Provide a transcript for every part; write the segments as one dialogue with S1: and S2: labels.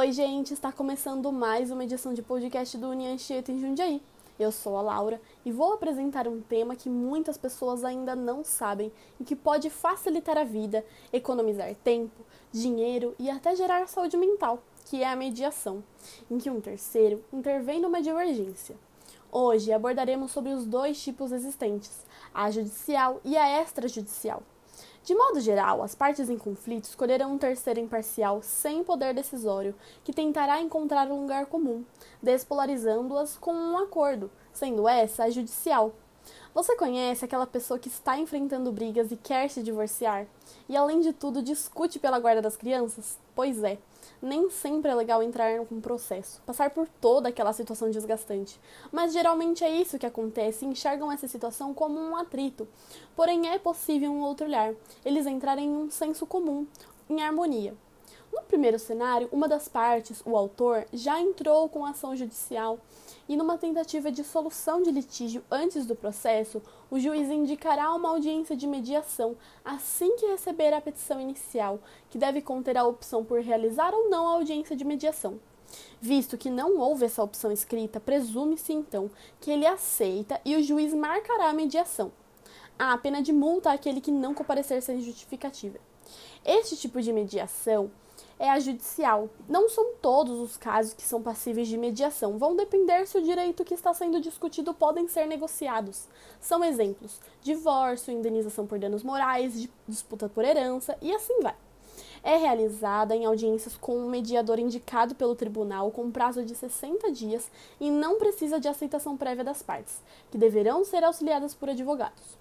S1: Oi, gente, está começando mais uma edição de podcast do União Anchieta em Jundiaí. Eu sou a Laura e vou apresentar um tema que muitas pessoas ainda não sabem e que pode facilitar a vida, economizar tempo, dinheiro e até gerar saúde mental, que é a mediação, em que um terceiro intervém numa divergência. Hoje abordaremos sobre os dois tipos existentes, a judicial e a extrajudicial. De modo geral, as partes em conflito escolherão um terceiro imparcial sem poder decisório, que tentará encontrar um lugar comum, despolarizando-as com um acordo, sendo essa a judicial. Você conhece aquela pessoa que está enfrentando brigas e quer se divorciar? E além de tudo, discute pela guarda das crianças? Pois é, nem sempre é legal entrar com um processo, passar por toda aquela situação desgastante. Mas geralmente é isso que acontece enxergam essa situação como um atrito. Porém, é possível um outro olhar, eles entrarem em um senso comum, em harmonia. No primeiro cenário, uma das partes, o autor, já entrou com ação judicial e, numa tentativa de solução de litígio antes do processo, o juiz indicará uma audiência de mediação assim que receber a petição inicial, que deve conter a opção por realizar ou não a audiência de mediação. Visto que não houve essa opção escrita, presume-se então que ele aceita e o juiz marcará a mediação. Há a pena de multa àquele que não comparecer sem justificativa. Este tipo de mediação é a judicial. Não são todos os casos que são passíveis de mediação, vão depender se o direito que está sendo discutido podem ser negociados. São exemplos: divórcio, indenização por danos morais, disputa por herança e assim vai. É realizada em audiências com um mediador indicado pelo tribunal com prazo de 60 dias e não precisa de aceitação prévia das partes, que deverão ser auxiliadas por advogados.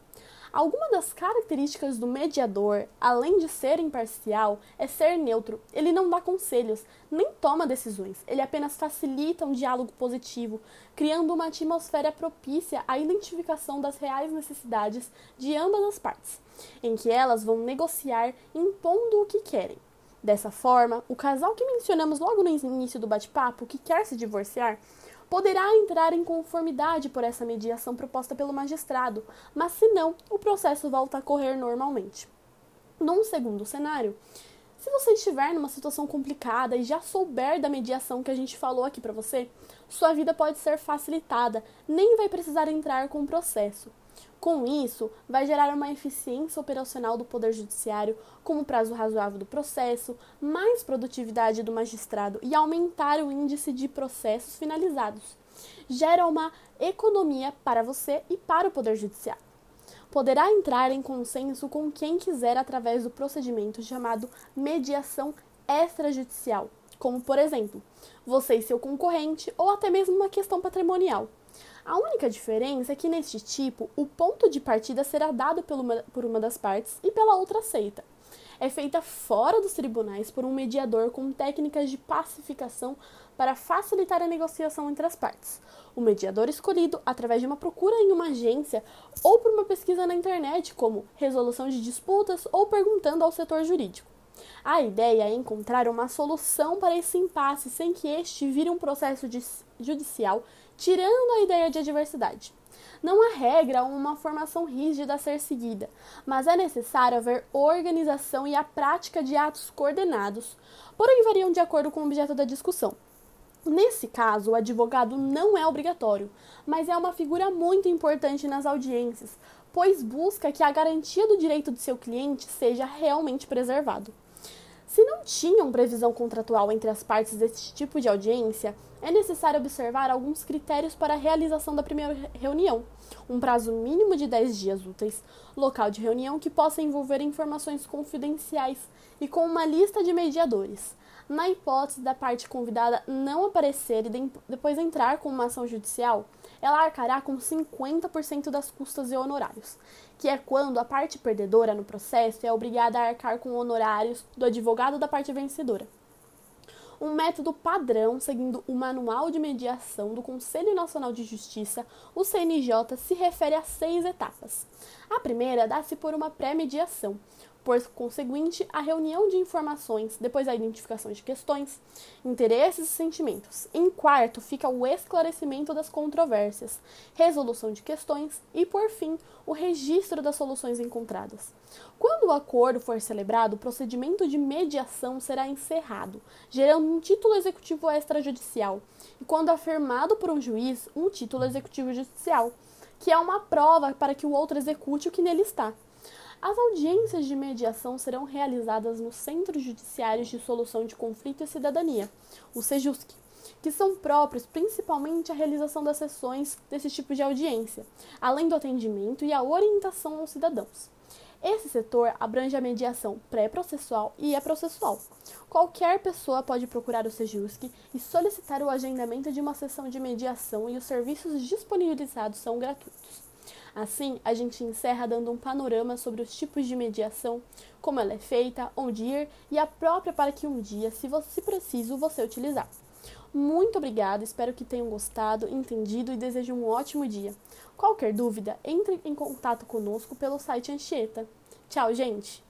S1: Alguma das características do mediador, além de ser imparcial, é ser neutro. Ele não dá conselhos, nem toma decisões. Ele apenas facilita um diálogo positivo, criando uma atmosfera propícia à identificação das reais necessidades de ambas as partes, em que elas vão negociar impondo o que querem. Dessa forma, o casal que mencionamos logo no início do bate-papo, que quer se divorciar, poderá entrar em conformidade por essa mediação proposta pelo magistrado, mas se não, o processo volta a correr normalmente. Num segundo cenário, se você estiver numa situação complicada e já souber da mediação que a gente falou aqui para você, sua vida pode ser facilitada, nem vai precisar entrar com o processo. Com isso, vai gerar uma eficiência operacional do Poder Judiciário, como prazo razoável do processo, mais produtividade do magistrado e aumentar o índice de processos finalizados. Gera uma economia para você e para o Poder Judiciário. Poderá entrar em consenso com quem quiser através do procedimento chamado mediação extrajudicial, como, por exemplo, você e seu concorrente ou até mesmo uma questão patrimonial. A única diferença é que neste tipo, o ponto de partida será dado por uma das partes e pela outra aceita. É feita fora dos tribunais por um mediador com técnicas de pacificação para facilitar a negociação entre as partes. O mediador escolhido através de uma procura em uma agência ou por uma pesquisa na internet, como resolução de disputas ou perguntando ao setor jurídico. A ideia é encontrar uma solução para esse impasse sem que este vire um processo judicial tirando a ideia de adversidade. Não há regra ou uma formação rígida a ser seguida, mas é necessário haver organização e a prática de atos coordenados, porém variam de acordo com o objeto da discussão. Nesse caso, o advogado não é obrigatório, mas é uma figura muito importante nas audiências, pois busca que a garantia do direito do seu cliente seja realmente preservado. Se não tinham previsão contratual entre as partes deste tipo de audiência, é necessário observar alguns critérios para a realização da primeira reunião. Um prazo mínimo de 10 dias úteis, local de reunião que possa envolver informações confidenciais e com uma lista de mediadores. Na hipótese da parte convidada não aparecer e depois entrar com uma ação judicial, ela arcará com 50% das custas e honorários, que é quando a parte perdedora no processo é obrigada a arcar com honorários do advogado da parte vencedora. Um método padrão, seguindo o Manual de Mediação do Conselho Nacional de Justiça, o CNJ, se refere a seis etapas. A primeira dá-se por uma pré-mediação, por conseguinte, a reunião de informações, depois a identificação de questões, interesses e sentimentos. Em quarto, fica o esclarecimento das controvérsias, resolução de questões e, por fim, o registro das soluções encontradas. Quando o acordo for celebrado, o procedimento de mediação será encerrado, gerando um título executivo extrajudicial, e quando afirmado por um juiz, um título executivo judicial, que é uma prova para que o outro execute o que nele está. As audiências de mediação serão realizadas nos Centros Judiciários de Solução de Conflito e Cidadania, o SEJUSC, que são próprios principalmente à realização das sessões desse tipo de audiência, além do atendimento e a orientação aos cidadãos. Esse setor abrange a mediação pré-processual e a processual. Qualquer pessoa pode procurar o Sejusc e solicitar o agendamento de uma sessão de mediação e os serviços disponibilizados são gratuitos. Assim, a gente encerra dando um panorama sobre os tipos de mediação, como ela é feita, onde ir e a própria para que um dia, se você preciso, você utilizar. Muito obrigada, espero que tenham gostado, entendido e desejo um ótimo dia. Qualquer dúvida, entre em contato conosco pelo site Anchieta. Tchau, gente!